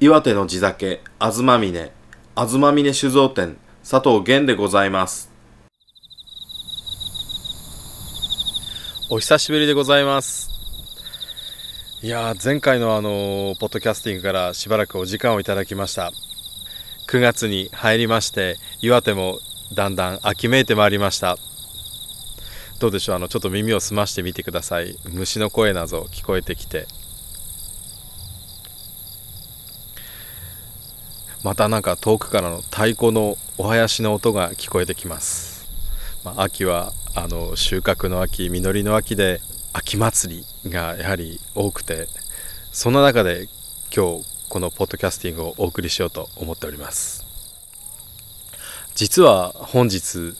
岩手の地酒、あずまみね、あずまみね酒造店、佐藤源でございます。お久しぶりでございます。いやー、前回のあのーポッドキャスティングからしばらくお時間をいただきました。9月に入りまして、岩手もだんだん秋めいてまいりました。どうでしょう？あのちょっと耳を澄ましてみてください虫の声など聞こえてきてまたなんか遠くからの太鼓のお囃子の音が聞こえてきます、まあ、秋はあの収穫の秋実りの秋で秋祭りがやはり多くてそんな中で今日このポッドキャスティングをお送りしようと思っております。実は本日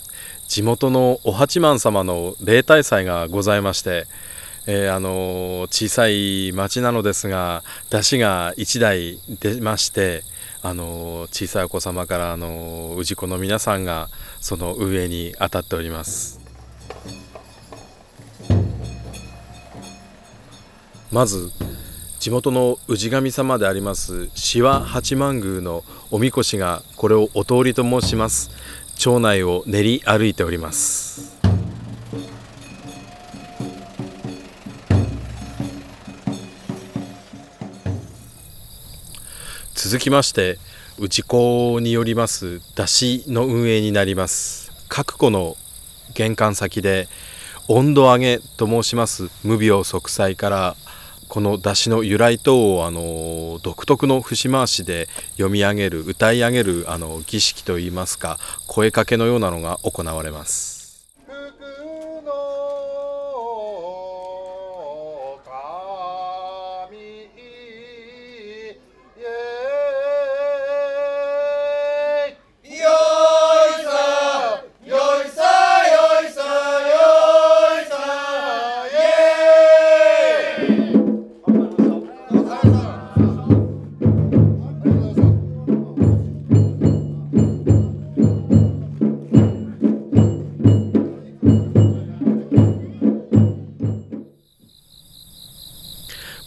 地元のお八幡様の例大祭がございまして、えーあの小さい町なのですが出汁が1台出まして、あの小さいお子様から、あの氏子の皆さんがその運営に当たっております。まず地元の氏神様であります志和八幡宮のおみこしがこれをお通りと申します。町内を練り歩いております。続きまして内子によります出汁の運営になります。各戸の玄関先で温度上げと申します。無病息災からこの出汁の由来等をあの独特の節回しで読み上げる歌い上げるあの儀式といいますか声かけのようなのが行われます。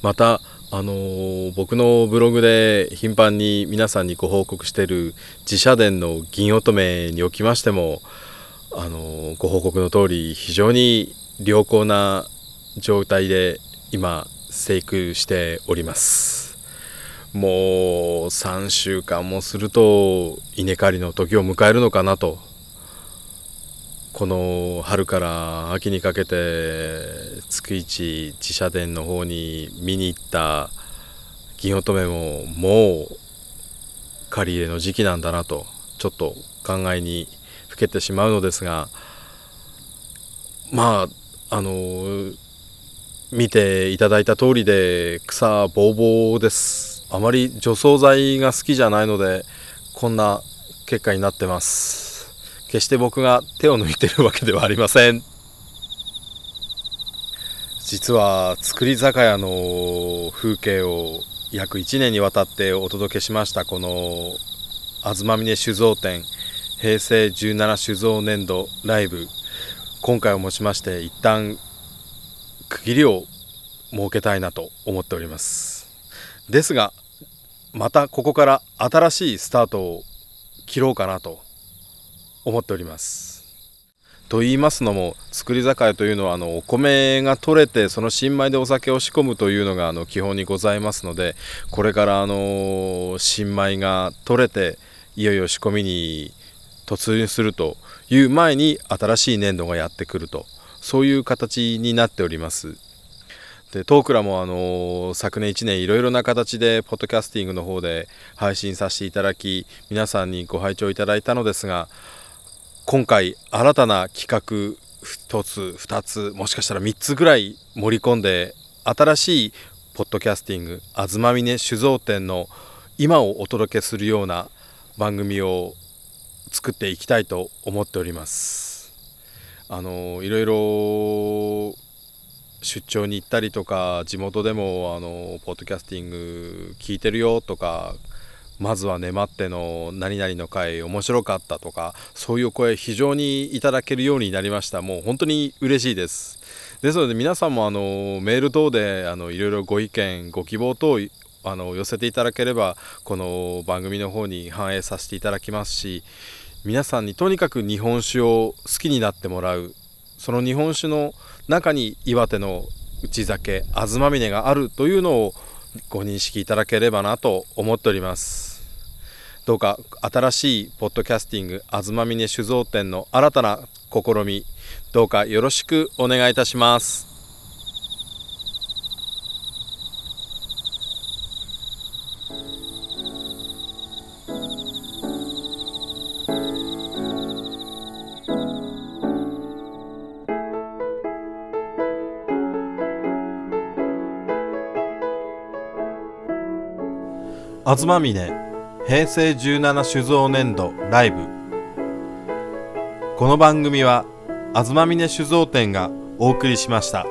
またあのー僕のブログで頻繁に皆さんにご報告している自社殿の銀乙女におきましてもあのーご報告の通り非常に良好な状態で今生育しております。もう3週間もすると稲刈りの時を迎えるのかなとこの春から秋にかけて月一自社殿の方に見に行った銀乙女ももう借り入れの時期なんだなとちょっと考えにふけてしまうのですがまああの見ていただいた通りで草ぼうぼうです。あまり除草剤が好きじゃないのでこんな結果になってます。決して僕が手を抜いてるわけではありません。実は造り酒屋の風景を約1年にわたってお届けしましたこの東峰酒造店平成17酒造年度ライブ今回をもちまして一旦区切りを設けたいなと思っておりますですがまたここから新しいスタートを切ろうかなと思っております。と言いますのも造り酒屋というのはあのお米が取れてその新米でお酒を仕込むというのがあの基本にございますのでこれからあの新米が取れていよいよ仕込みに突入するという前に新しい年度がやってくるとそういう形になっております。でトークラもあの昨年1年いろいろな形でポッドキャスティングの方で配信させていただき皆さんにご拝聴いただいたのですが今回新たな企画1つ2つもしかしたら3つぐらい盛り込んで新しいポッドキャスティング「あずまみね酒造店」の今をお届けするような番組を作っていきたいと思っております。あのいろいろ出張に行ったりとか地元でもあのポッドキャスティング聞いてるよとかまずは粘っての何々の回面白かったとかそういう声非常にいただけるようになりました。もう本当に嬉しいです。ですので皆さんもあのメール等であのいろいろご意見ご希望等あの寄せていただければこの番組の方に反映させていただきますし皆さんにとにかく日本酒を好きになってもらう。その日本酒の中に岩手の内酒東峰があるというのをご認識いただければなと思っております。どうか新しいポッドキャスティング東峰酒造店の新たな試みどうかよろしくお願いいたします。東峰平成17酒造年度ライブこの番組は東峰酒造店がお送りしました。